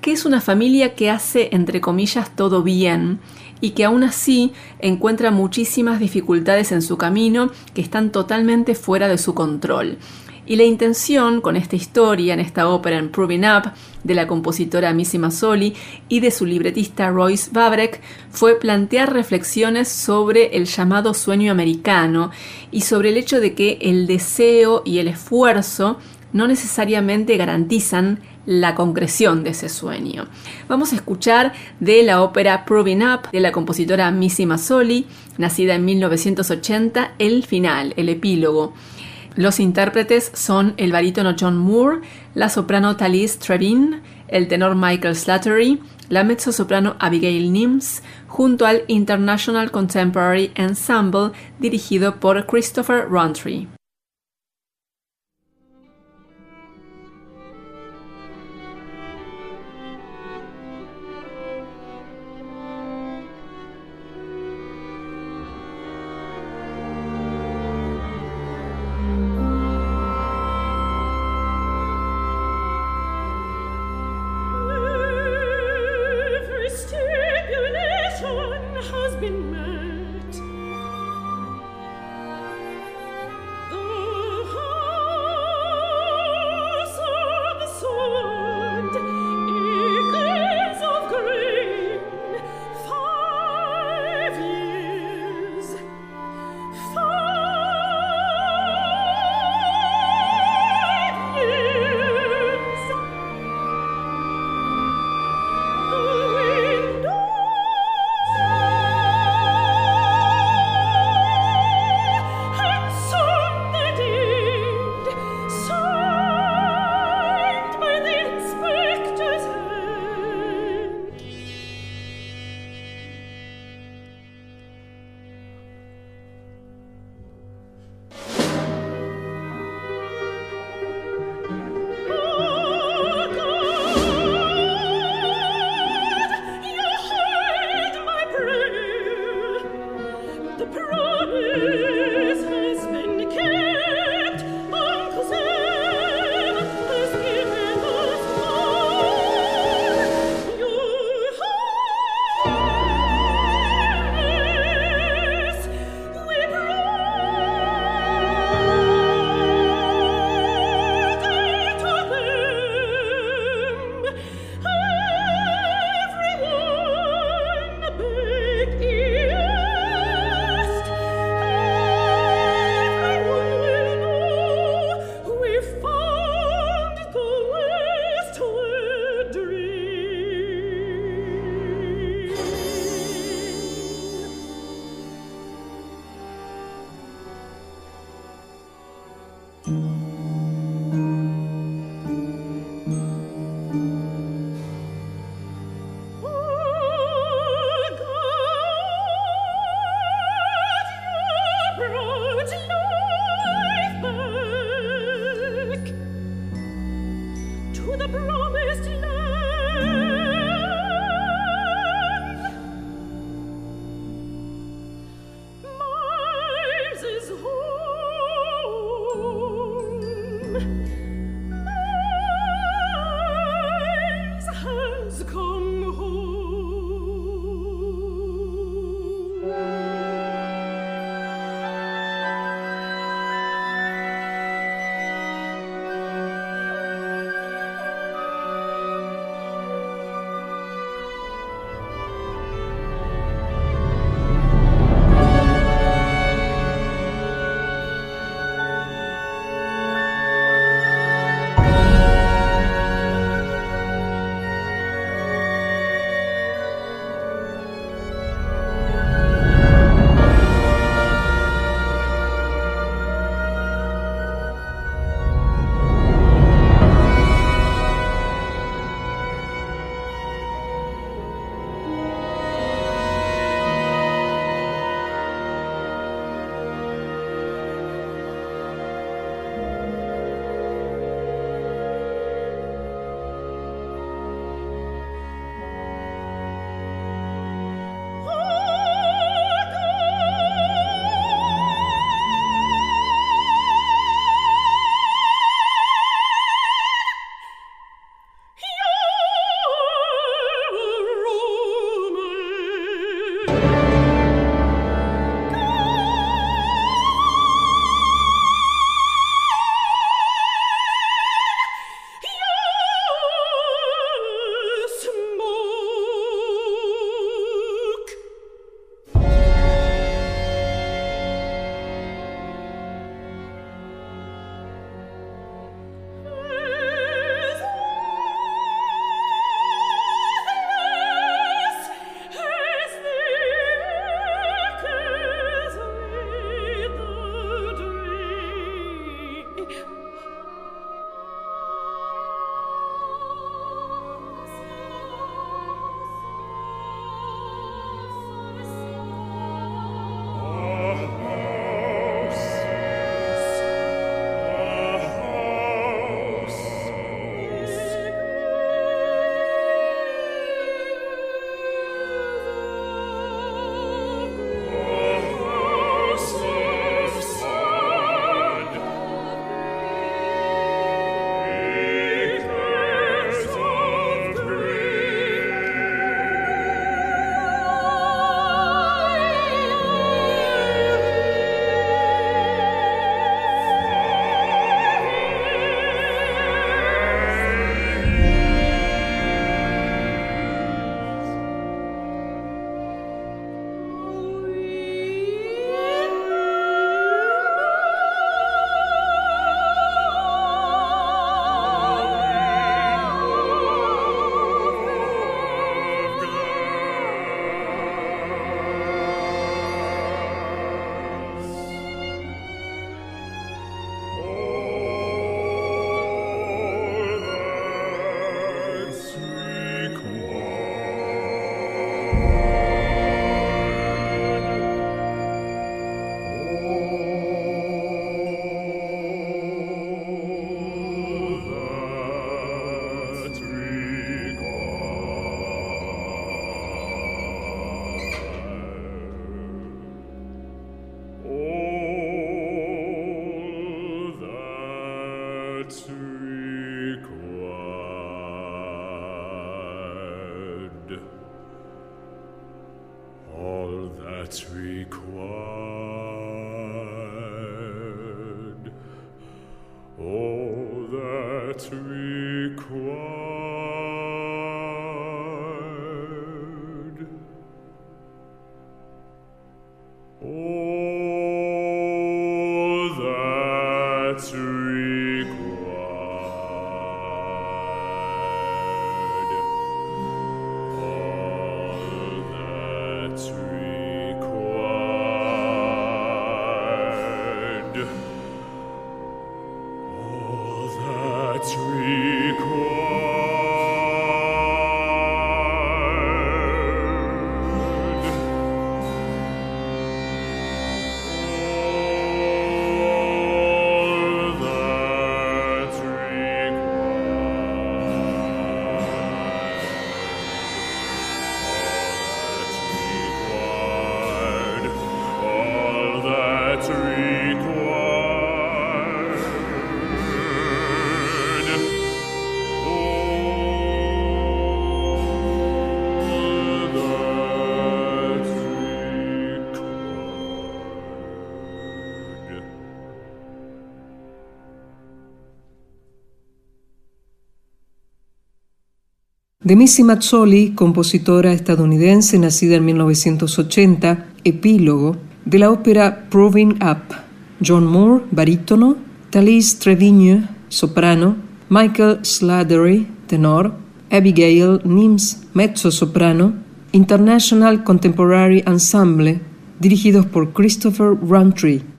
que es una familia que hace, entre comillas, todo bien y que aún así encuentra muchísimas dificultades en su camino que están totalmente fuera de su control. Y la intención con esta historia, en esta ópera en Proving Up, de la compositora Missy Mazzoli y de su libretista Royce Babrek, fue plantear reflexiones sobre el llamado sueño americano y sobre el hecho de que el deseo y el esfuerzo no necesariamente garantizan la concreción de ese sueño. Vamos a escuchar de la ópera Proving Up de la compositora Missy Mazzoli, nacida en 1980, el final, el epílogo. Los intérpretes son el barítono John Moore, la soprano Thalys Trevin, el tenor Michael Slattery, la mezzosoprano Abigail Nims, junto al International Contemporary Ensemble dirigido por Christopher Rountree.
De Missy Mazzoli, compositora estadounidense nacida en 1980, epílogo de la ópera Proving Up. John Moore, barítono, Thalys Trevigne, soprano, Michael Slattery, tenor, Abigail Nims, mezzo-soprano, International Contemporary Ensemble, dirigidos por Christopher Roundtree.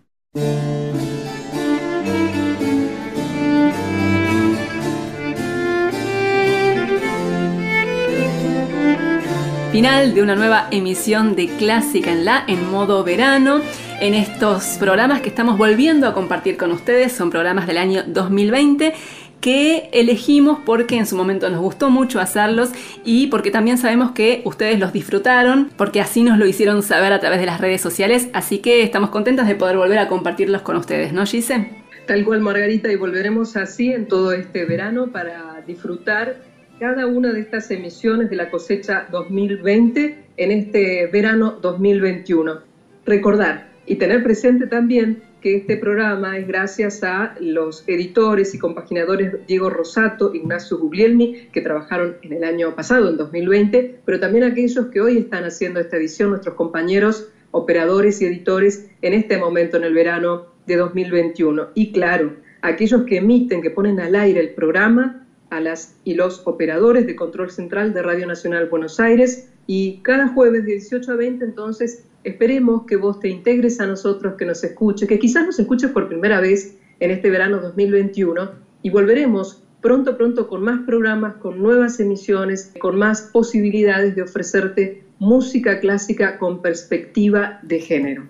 Final de una nueva emisión de Clásica en la en modo verano. En estos programas que estamos volviendo a compartir con ustedes, son programas del año 2020 que elegimos porque en su momento nos gustó mucho hacerlos y porque también sabemos que ustedes los disfrutaron, porque así nos lo hicieron saber a través de las redes sociales, así que estamos contentos de poder volver a compartirlos con ustedes, ¿no, Gise?
Tal cual, Margarita, y volveremos así en todo este verano para disfrutar cada una de estas emisiones de la cosecha 2020 en este verano 2021. Recordar y tener presente también que este programa es gracias a los editores y compaginadores Diego Rosato, Ignacio Guglielmi, que trabajaron en el año pasado, en 2020, pero también a aquellos que hoy están haciendo esta edición, nuestros compañeros operadores y editores en este momento en el verano de 2021. Y claro, aquellos que emiten, que ponen al aire el programa, a las y los operadores de control central de Radio Nacional Buenos Aires y cada jueves de 18 a 20 entonces esperemos que vos te integres a nosotros, que nos escuches, que quizás nos escuches por primera vez en este verano 2021 y volveremos pronto, pronto con más programas, con nuevas emisiones, con más posibilidades de ofrecerte música clásica con perspectiva de género.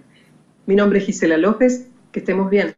Mi nombre es Gisela López, que estemos bien.